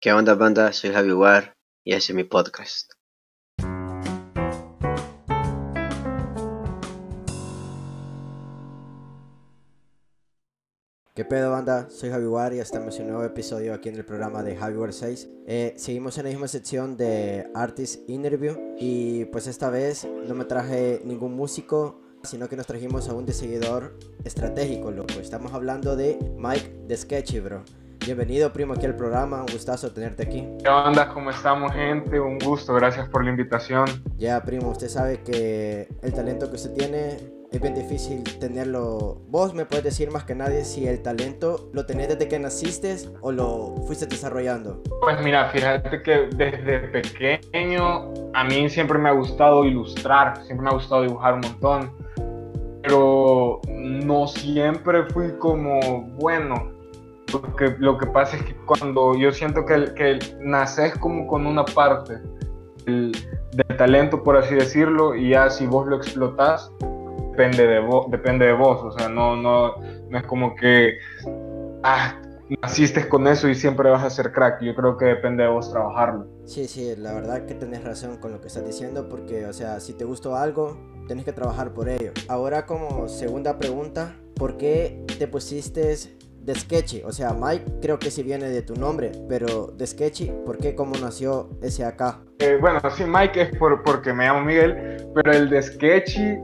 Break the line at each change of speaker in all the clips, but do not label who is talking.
¿Qué onda banda? Soy Javi War y ese es mi podcast.
¿Qué pedo banda? Soy Javi War y estamos en un nuevo episodio aquí en el programa de Javi War 6. Eh, seguimos en la misma sección de Artist Interview y pues esta vez no me traje ningún músico, sino que nos trajimos a un seguidor estratégico, loco. Estamos hablando de Mike de Sketchy, bro. Bienvenido, primo, aquí al programa. Un gustazo tenerte aquí.
¿Qué onda? ¿Cómo estamos, gente? Un gusto. Gracias por la invitación.
Ya, primo, usted sabe que el talento que usted tiene es bien difícil tenerlo. Vos me puedes decir más que nadie si el talento lo tenés desde que naciste o lo fuiste desarrollando.
Pues mira, fíjate que desde pequeño a mí siempre me ha gustado ilustrar, siempre me ha gustado dibujar un montón, pero no siempre fui como bueno lo que, lo que pasa es que cuando yo siento que, que naces como con una parte del, talento, por así decirlo, y ya si vos lo explotás, depende de vos, depende de vos. O sea, no, no, no es como que ah, naciste con eso y siempre vas a ser crack. Yo creo que depende de vos trabajarlo.
Sí, sí, la verdad que tenés razón con lo que estás diciendo, porque, o sea, si te gustó algo, tenés que trabajar por ello. Ahora, como segunda pregunta, ¿por qué te pusiste de Sketchy. O sea, Mike creo que sí viene de tu nombre, pero de Sketchy, ¿por qué? ¿Cómo nació ese acá?
Eh, bueno, sí, Mike es por, porque me llamo Miguel, pero el de Sketchy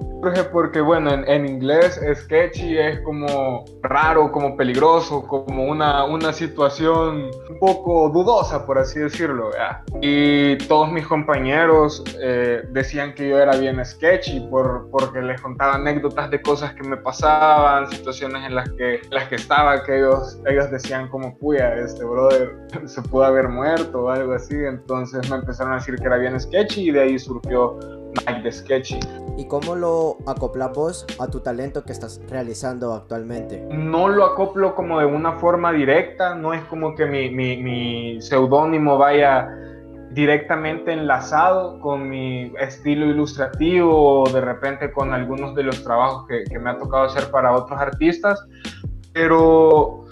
porque, bueno, en, inglés sketchy es como raro, como peligroso, como una, una situación un poco dudosa, por así decirlo. Y todos mis compañeros eh, decían que yo era bien sketchy por, porque les contaba anécdotas de cosas que me pasaban, situaciones en las que, las que estaba, que ellos, ellos decían como, puya, este brother se pudo haber muerto o algo así. Entonces me empezaron a decir que era bien sketchy y de ahí surgió Mike de Sketchy.
¿Y cómo lo acoplas vos a tu talento que estás realizando actualmente?
No lo acoplo como de una forma directa, no es como que mi, mi, mi seudónimo vaya directamente enlazado con mi estilo ilustrativo o de repente con algunos de los trabajos que, que me ha tocado hacer para otros artistas, pero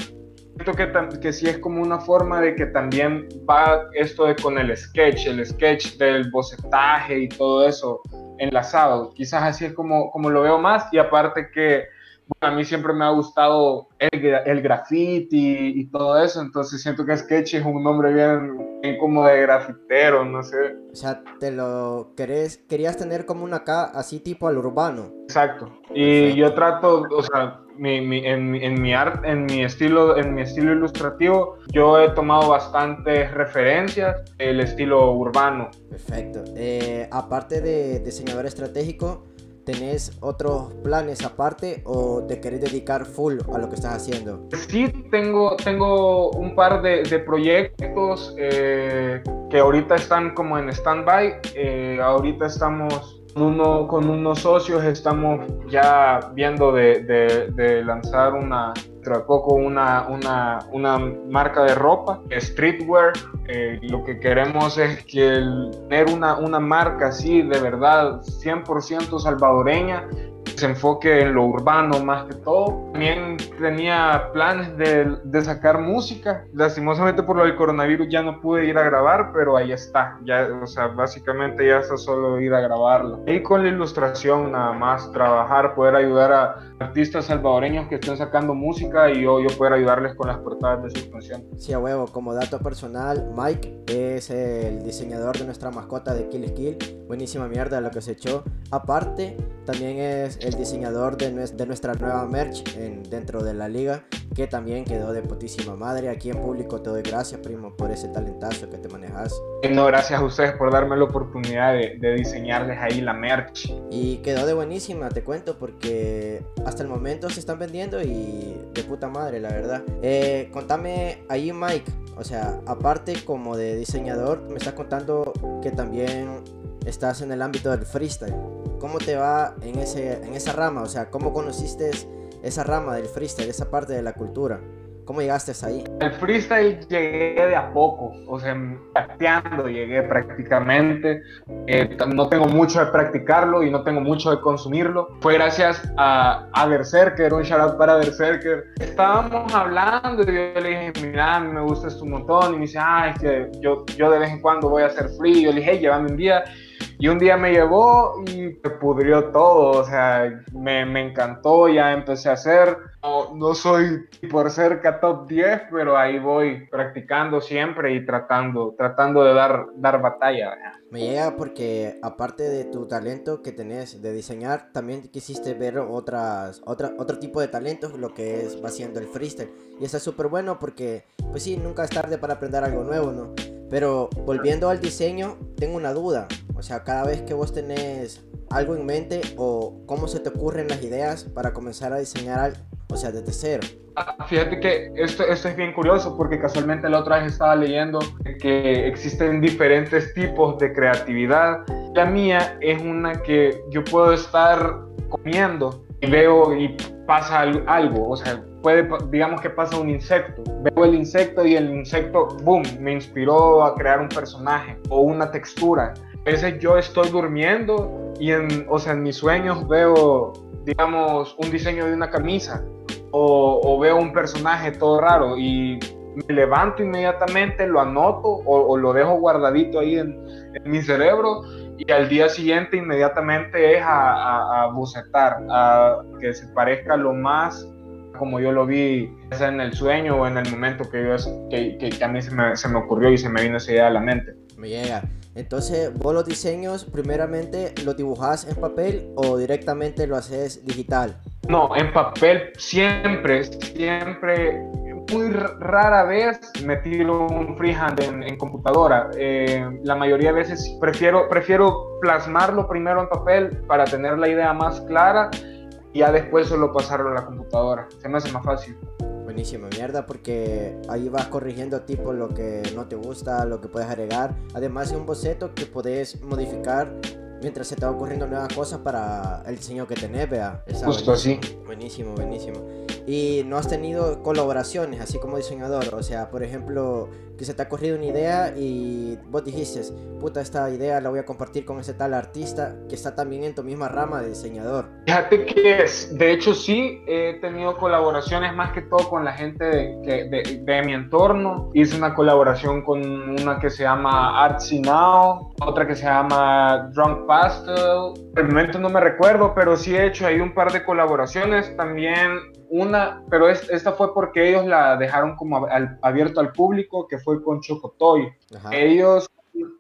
siento que, que sí es como una forma de que también va esto de con el sketch, el sketch del bocetaje y todo eso enlazado. Quizás así es como, como lo veo más y aparte que a mí siempre me ha gustado el, el graffiti y, todo eso, entonces siento que Sketch es un nombre bien, como de grafitero, no sé.
O sea, te lo querés, querías tener como una K así tipo al urbano.
Exacto. Y yo trato, o sea, mi, mi, en, en, mi art, en mi estilo, en mi estilo ilustrativo, yo he tomado bastantes referencias el estilo urbano.
Perfecto. Eh, aparte de diseñador estratégico, ¿tenés otros planes aparte o te querés dedicar full a lo que estás haciendo?
Sí, tengo, tengo un par de, de proyectos eh, que ahorita están como en stand-by. Eh, ahorita estamos con unos socios estamos ya viendo de, lanzar una, poco una, una, marca de ropa, streetwear. Eh, lo que queremos es que tener una, una marca así de verdad 100% salvadoreña enfoque en lo urbano más que todo. También tenía planes de, de, sacar música. Lastimosamente por lo del coronavirus ya no pude ir a grabar, pero ahí está. Ya, o sea, básicamente ya está solo ir a grabarlo. Y con la ilustración nada más, trabajar, poder ayudar a artistas salvadoreños que estén sacando música y yo, yo poder ayudarles con las portadas de sus canciones.
Sí, a huevo, como dato personal, Mike es el diseñador de nuestra mascota de Kill Skill. Buenísima mierda lo que se echó. Aparte, también es el diseñador de, de nuestra nueva merch en, dentro de la liga, que también quedó de putísima madre. Aquí en público te doy gracias, primo, por ese talentazo que te manejas.
No, gracias a ustedes por darme la oportunidad de, de diseñarles ahí la merch.
Y quedó de buenísima, te cuento, porque hasta el momento se están vendiendo y de puta madre, la verdad. Eh, contame ahí, Mike, o sea, aparte como de diseñador, me estás contando que también estás en el ámbito del freestyle. ¿Cómo te va en, ese, en esa rama? O sea, ¿cómo conociste esa rama del freestyle, esa parte de la cultura? ¿Cómo llegaste ahí?
El freestyle llegué de a poco, o sea, practicando llegué prácticamente. Eh, no tengo mucho de practicarlo y no tengo mucho de consumirlo. Fue gracias a, a Berserker, un shout out para Berserker. Estábamos hablando y yo le dije, mira, me gusta esto un montón. Y me dice, ah, es que yo, yo de vez en cuando voy a hacer free. Yo le dije, hey, llévame un día. Y un día me llevó y me pudrió todo, o sea, me, me encantó, ya empecé a hacer. No, soy por cerca top 10, pero ahí voy practicando siempre y tratando, tratando de dar, dar batalla.
Me llega porque aparte de tu talento que tenés de diseñar, también quisiste ver otras, otra, otro tipo de talentos, lo que es va el freestyle. Y eso es súper bueno porque, pues sí, nunca es tarde para aprender algo nuevo, ¿no? Pero volviendo al diseño, tengo una duda. O sea, cada vez que vos tenés algo en mente o cómo se te ocurren las ideas para comenzar a diseñar o sea, desde cero.
Ah, fíjate que esto, esto es bien curioso porque casualmente la otra vez estaba leyendo que existen diferentes tipos de creatividad. La mía es una que yo puedo estar comiendo y veo y pasa algo, o sea, puede, digamos que pasa un insecto, veo el insecto y el insecto, boom, me inspiró a crear un personaje o una textura. Veces yo estoy durmiendo y en, o sea, en mis sueños veo, digamos, un diseño de una camisa o, veo un personaje todo raro y me levanto inmediatamente, lo anoto o, lo dejo guardadito ahí en, mi cerebro y al día siguiente inmediatamente es a, a, a bucetar, a que se parezca lo más como yo lo vi en el sueño o en el momento que, yo, que, que, a mí se me, se me, ocurrió y se me vino a la mente.
Me llega. Entonces, vos los diseños, primeramente, ¿los dibujás en papel o directamente lo haces digital?
No, en papel siempre, siempre, muy rara vez me tiro un freehand en, en computadora. Eh, la mayoría de veces prefiero, prefiero plasmarlo primero en papel para tener la idea más clara y ya después solo pasarlo a la computadora. Se me hace más fácil.
Buenísima mierda porque ahí vas corrigiendo tipo lo que no te gusta, lo que puedes agregar. Además es un boceto que puedes modificar mientras se te va ocurriendo nuevas cosas para el diseño que tenés, vea.
Justo así.
Buenísimo, buenísimo. Y no has tenido colaboraciones así como diseñador, o sea, por ejemplo, que se te ha ocurrido una idea y vos dijiste, puta, esta idea la voy a compartir con ese tal artista que está también en tu misma rama de diseñador.
Fíjate que es, de hecho sí, he tenido colaboraciones más que todo con la gente de, de, de, mi entorno. Hice una colaboración con una que se llama Artsy Now, otra que se llama Drunk Pastel. De momento no me recuerdo, pero sí he hecho ahí un par de colaboraciones. También una, pero es, esta fue porque ellos la dejaron como al, abierto al público, que fue con Chocotoy. Ajá. Ellos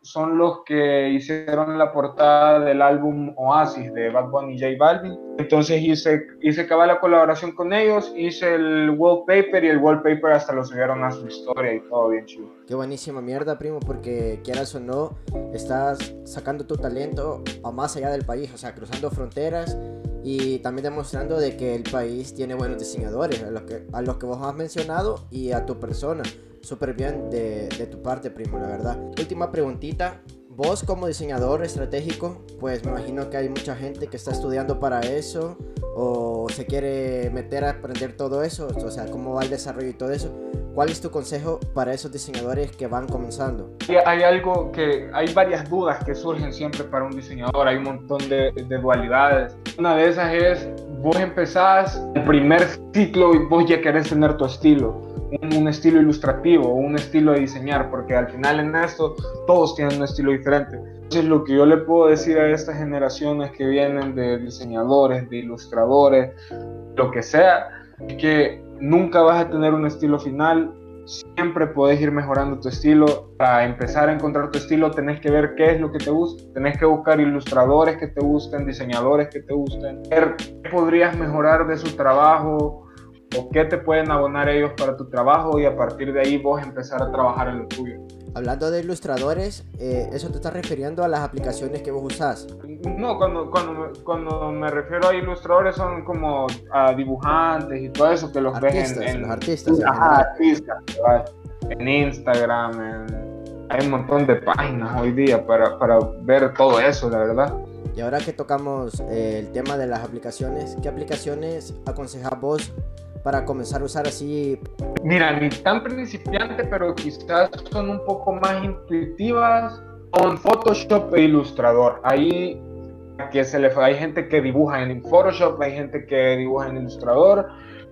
son los que hicieron la portada del álbum Oasis de Bad Bunny y J Balvin. Entonces hice, hice cabal la colaboración con ellos, hice el wallpaper y el wallpaper hasta lo subieron a su historia y todo bien chido.
Qué buenísima mierda, primo, porque quieras o no, estás sacando tu talento a más allá del país, o sea, cruzando fronteras y también demostrando de que el país tiene buenos diseñadores, a los que, a los que vos has mencionado y a tu persona. Súper bien de, de tu parte, primo, la verdad. Última preguntita. Vos como diseñador estratégico, pues me imagino que hay mucha gente que está estudiando para eso o se quiere meter a aprender todo eso, o sea, cómo va el desarrollo y todo eso. ¿Cuál es tu consejo para esos diseñadores que van comenzando?
Hay algo que, hay varias dudas que surgen siempre para un diseñador, hay un montón de, de dualidades. Una de esas es, vos empezás el primer ciclo y vos ya querés tener tu estilo un, un, estilo ilustrativo, un estilo de diseñar, porque al final en esto todos tienen un estilo diferente. Entonces lo que yo le puedo decir a estas generaciones que vienen de diseñadores, de ilustradores, lo que sea, que nunca vas a tener un estilo final, siempre puedes ir mejorando tu estilo. Para empezar a encontrar tu estilo tenés que ver qué es lo que te gusta, tenés que buscar ilustradores que te gusten, diseñadores que te gusten, ver qué podrías mejorar de su trabajo, o qué te pueden abonar ellos para tu trabajo y a partir de ahí vos empezar a trabajar en lo tuyo.
Hablando de ilustradores, eh, ¿eso te está refiriendo a las aplicaciones que vos usás?
No, cuando, cuando, cuando me refiero a ilustradores son como a dibujantes y todo eso que los
artistas,
ves en, en
los artistas. En,
ajá, artistas, en Instagram, en, hay un montón de páginas hoy día para, para ver todo eso, la verdad.
Y ahora que tocamos eh, el tema de las aplicaciones, ¿qué aplicaciones aconsejas vos para comenzar a usar así?
Mira, ni tan principiante, pero quizás son un poco más intuitivas con Photoshop e Ilustrador. Ahí que se le, hay gente que dibuja en Photoshop, hay gente que dibuja en Ilustrador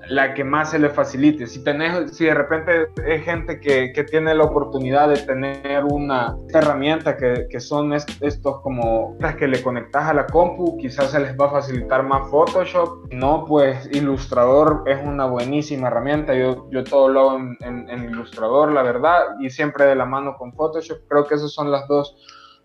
la que más se le facilite. Si, tenés, si de repente hay gente que, que tiene la oportunidad de tener una herramienta que, que son estos como las que le conectas a la compu, quizás se les va a facilitar más Photoshop. No, pues Ilustrador es una buenísima herramienta. Yo, yo todo lo hago en, en, Ilustrador, la verdad, y siempre de la mano con Photoshop. Creo que esas son las dos,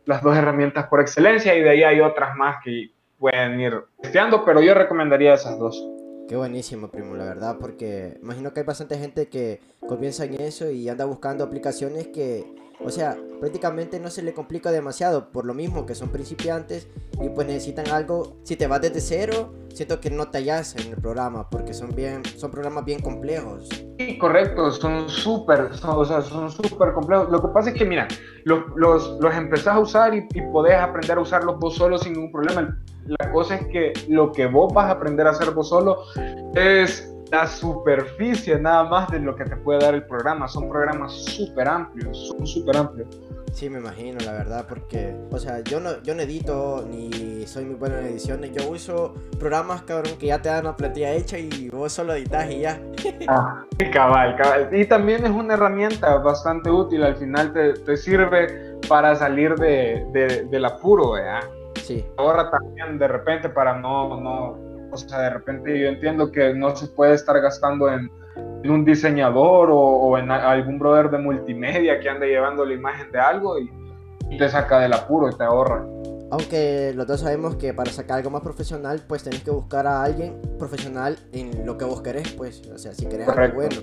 las dos herramientas por excelencia y de ahí hay otras más que pueden ir testeando, pero yo recomendaría esas dos.
Qué buenísimo, primo, la verdad, porque imagino que hay bastante gente que comienza en eso y anda buscando aplicaciones que, o sea, prácticamente no se le complica demasiado, por lo mismo que son principiantes y pues necesitan algo, si te vas desde cero, siento que no te hallas en el programa, porque son bien, son programas bien complejos.
Sí, correcto, son súper, o sea, son súper complejos. Lo que pasa es que, mira, los, los, los empezás a usar y, y podés aprender a usarlos vos solo sin ningún problema la cosa es que lo que vos vas a aprender a hacer vos solo es la superficie nada más de lo que te puede dar el programa. Son programas súper amplios, son súper amplios.
Sí, me imagino, la verdad, porque, o sea, yo no, yo no edito ni soy muy bueno en ediciones. Yo uso programas, cabrón, que ya te dan una plantilla hecha y vos solo editas y ya.
Ah, cabal, cabal. Y también es una herramienta bastante útil. Al final te, te sirve para salir de, de, del apuro, ¿verdad? Ahora también de repente para no, no, o sea, de repente yo entiendo que no se puede estar gastando en, un diseñador o, en algún brother de multimedia que ande llevando la imagen de algo y, te saca del apuro y te ahorra.
Aunque los dos sabemos que para sacar algo más profesional, pues tenés que buscar a alguien profesional en lo que vos querés, pues, o sea, si querés algo bueno.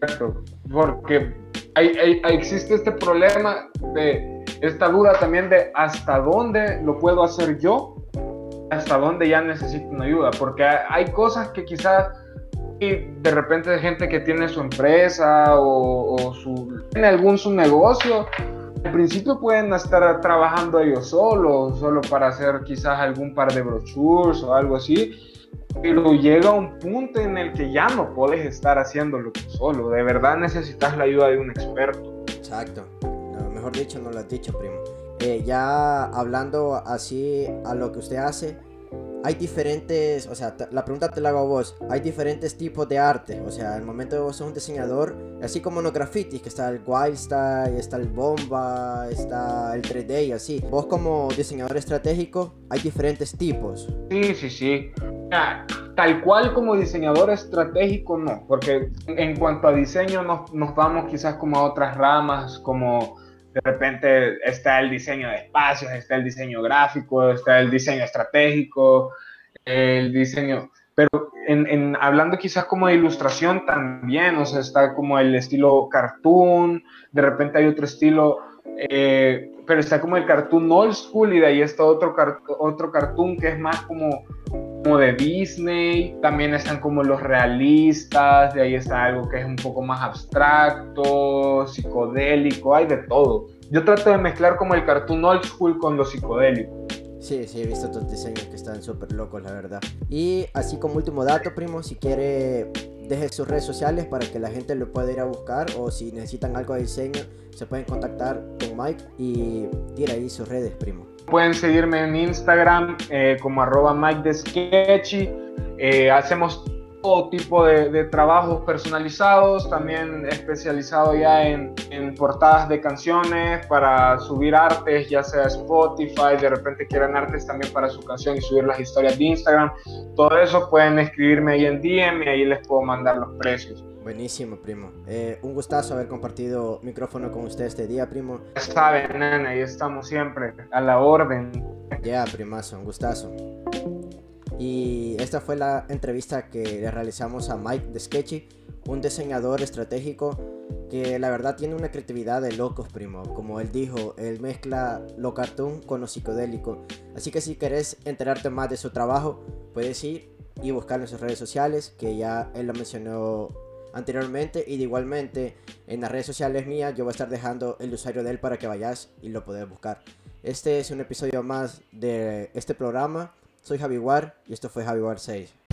Correcto, porque hay, existe este problema de esta duda también de hasta dónde lo puedo hacer yo, hasta dónde ya necesito una ayuda, porque hay cosas que quizás de repente gente que tiene su empresa o, su, tiene algún su negocio, al principio pueden estar trabajando ellos solos, solo para hacer quizás algún par de brochures o algo así, pero llega un punto en el que ya no puedes estar haciéndolo solo, de verdad necesitas la ayuda de un experto.
Exacto dicho, no lo has dicho, primo. Eh, ya hablando así a lo que usted hace, hay diferentes, o sea, la pregunta te la hago a vos, hay diferentes tipos de arte, o sea, el momento de vos sos un diseñador, así como en los grafitis, que está el wild style, está el bomba, está el 3D y así. Vos como diseñador estratégico, hay diferentes tipos.
Sí, sí, sí. Tal cual como diseñador estratégico, no, porque en cuanto a diseño nos, nos vamos quizás como a otras ramas, como de repente está el diseño de espacios, está el diseño gráfico, está el diseño estratégico, el diseño, pero en, hablando quizás como de ilustración también, o sea, está como el estilo cartoon, de repente hay otro estilo, eh, pero está como el cartoon old school y de ahí está otro, otro cartoon que es más como como de Disney, también están como los realistas, de ahí está algo que es un poco más abstracto, psicodélico, hay de todo. Yo trato de mezclar como el cartoon old school con lo psicodélico.
Sí, sí, he visto tus diseños que están súper locos, la verdad. Y así como último dato, primo, si quiere, deje sus redes sociales para que la gente lo pueda ir a buscar o si necesitan algo de diseño, se pueden contactar con Mike y tira ahí sus redes, primo.
Pueden seguirme en Instagram eh, como arroba Mike. Eh, hacemos todo tipo de, trabajos personalizados, también especializado ya en, en, portadas de canciones para subir artes, ya sea Spotify, de repente quieran artes también para su canción y subir las historias de Instagram. Todo eso pueden escribirme ahí en DM y ahí les puedo mandar los precios.
Buenísimo, primo. Eh, un gustazo haber compartido micrófono con usted este día, primo.
Ya saben, nena, ahí estamos siempre, a la orden.
Ya, primazo, un gustazo. Y esta fue la entrevista que le realizamos a Mike de Sketchy, un diseñador estratégico que la verdad tiene una creatividad de locos, primo. Como él dijo, él mezcla lo cartoon con lo psicodélico. Así que si querés enterarte más de su trabajo, puedes ir y buscarlo en sus redes sociales, que ya él lo mencionó anteriormente y de igualmente en las redes sociales mías yo voy a estar dejando el usuario de él para que vayas y lo puedas buscar. Este es un episodio más de este programa. Soy Javi War y esto fue Javi War 6.